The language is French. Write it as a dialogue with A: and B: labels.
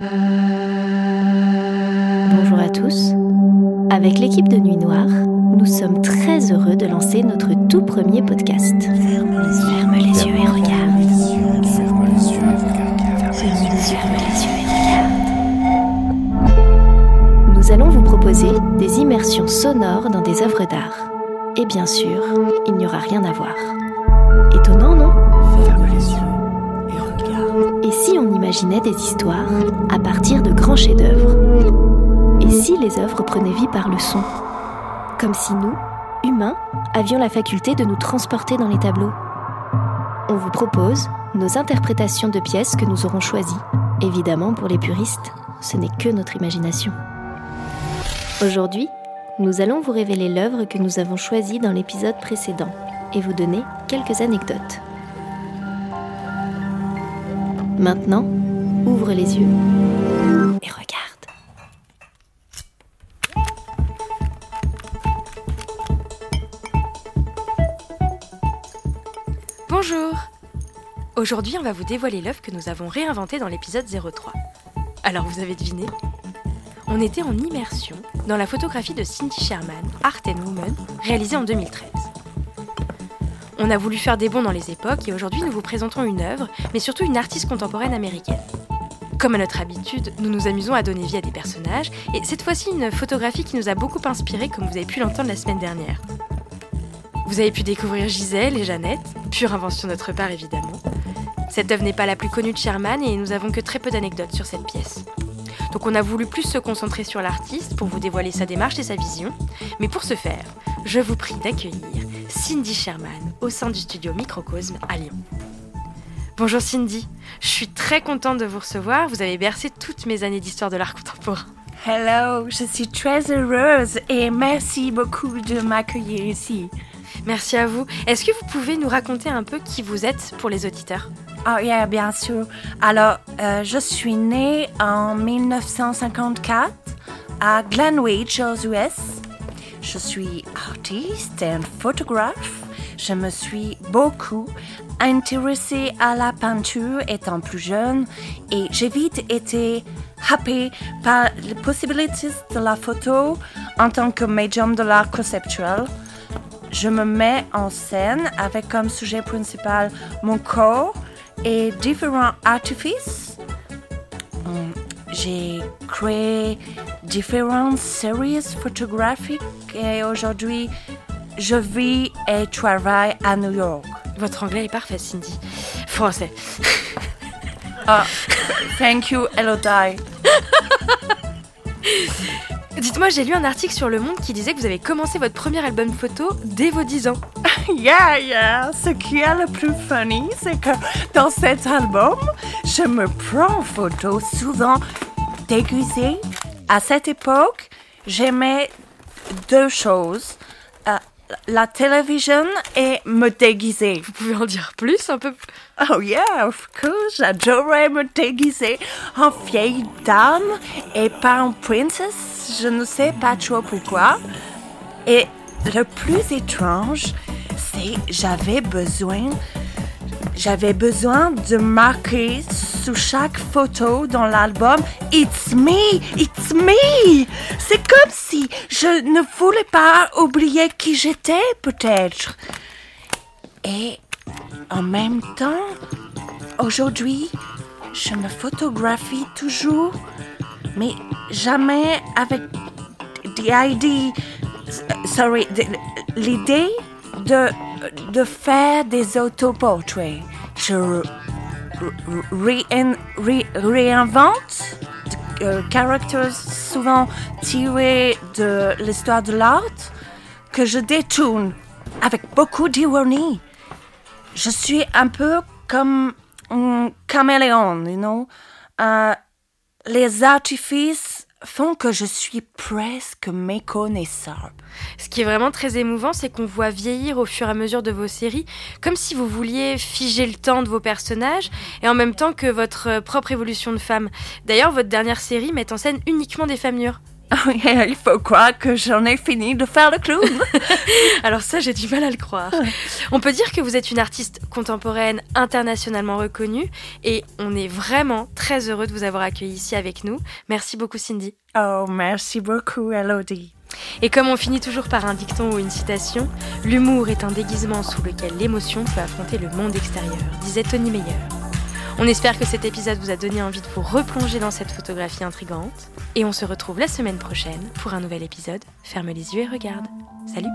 A: Bonjour à tous. Avec l'équipe de Nuit Noire, nous sommes très heureux de lancer notre tout premier podcast. Ferme les, yeux et regarde. Ferme les yeux et regarde. Ferme les yeux et regarde. Nous allons vous proposer des immersions sonores dans des œuvres d'art. Et bien sûr, il n'y aura rien à voir. Étonnant, non?
B: Et
A: si on imaginait des histoires à partir de grands chefs-d'œuvre? Et si les œuvres prenaient vie par le son? Comme si nous, humains, avions la faculté de nous transporter dans les tableaux. On vous propose nos interprétations de pièces que nous aurons choisies. Évidemment, pour les puristes, ce n'est que notre imagination. Aujourd'hui, nous allons vous révéler l'œuvre que nous avons choisie dans l'épisode précédent et vous donner quelques anecdotes. Maintenant, ouvre les yeux et regarde.
C: Bonjour Aujourd'hui, on va vous dévoiler l'œuvre que nous avons réinventée dans l'épisode 03. Alors, vous avez deviné? On était en immersion dans la photographie de Cindy Sherman, Art and Woman, réalisée en 2013. On a voulu faire des bons dans les époques et aujourd'hui nous vous présentons une œuvre, mais surtout une artiste contemporaine américaine. Comme à notre habitude, nous nous amusons à donner vie à des personnages et cette fois-ci une photographie qui nous a beaucoup inspiré comme vous avez pu l'entendre la semaine dernière. Vous avez pu découvrir Gisèle et Jeannette, pure invention de notre part évidemment. Cette œuvre n'est pas la plus connue de Sherman et nous n'avons que très peu d'anecdotes sur cette pièce. Donc on a voulu plus se concentrer sur l'artiste pour vous dévoiler sa démarche et sa vision. Mais pour ce faire, je vous prie d'accueillir Cindy Sherman au sein du studio Microcosme à Lyon. Bonjour Cindy, je suis très contente de vous recevoir. Vous avez bercé toutes mes années d'histoire de l'art contemporain.
B: Hello, je suis très heureuse et merci beaucoup de m'accueillir ici.
C: Merci à vous. Est-ce que vous pouvez nous raconter un peu qui vous êtes pour les auditeurs?
B: Oh yeah, bien sûr. Alors, euh, je suis née en 1954 à Glenwich aux US. Je suis artiste et photographe. Je me suis beaucoup intéressée à la peinture étant plus jeune et j'ai vite été happée par les possibilités de la photo en tant que médium de l'art conceptuel. Je me mets en scène avec comme sujet principal mon corps et différents artifices. J'ai créé différentes séries photographiques et aujourd'hui je vis et travaille à New York.
C: Votre anglais est parfait, Cindy. Français.
B: Ah, thank you, Elodie.
C: Dites-moi, j'ai lu un article sur Le Monde qui disait que vous avez commencé votre premier album photo dès vos 10 ans.
B: Yeah, yeah. Ce qui est le plus funny, c'est que dans cet album, je me prends en photo souvent déguisée. À cette époque, j'aimais deux choses. Euh, la télévision et me déguiser.
C: Vous pouvez en dire plus un peu
B: Oh yeah, of course, j'adorais me déguiser en vieille dame et pas en princess, je ne sais pas trop pourquoi. Et le plus étrange, j'avais besoin, j'avais besoin de marquer sous chaque photo dans l'album It's me, it's me. C'est comme si je ne voulais pas oublier qui j'étais peut-être. Et en même temps, aujourd'hui, je me photographie toujours, mais jamais avec l'idée de, de faire des autoportraits. Je réinvente euh, caractères souvent tirés de l'histoire de l'art que je détourne avec beaucoup d'ironie. Je suis un peu comme un caméléon, you know. Euh, les artifices font que je suis presque méconnaissable.
C: Ce qui est vraiment très émouvant, c'est qu'on voit vieillir au fur et à mesure de vos séries, comme si vous vouliez figer le temps de vos personnages, et en même temps que votre euh, propre évolution de femme. D'ailleurs, votre dernière série met en scène uniquement des femmes mûres.
B: Il faut croire que j'en ai fini de faire le clown.
C: Alors ça, j'ai du mal à le croire. On peut dire que vous êtes une artiste contemporaine internationalement reconnue et on est vraiment très heureux de vous avoir accueilli ici avec nous. Merci beaucoup Cindy.
B: Oh, merci beaucoup Elodie.
C: Et comme on finit toujours par un dicton ou une citation, l'humour est un déguisement sous lequel l'émotion peut affronter le monde extérieur, disait Tony Meyer. On espère que cet épisode vous a donné envie de vous replonger dans cette photographie intrigante. Et on se retrouve la semaine prochaine pour un nouvel épisode. Ferme les yeux et regarde. Salut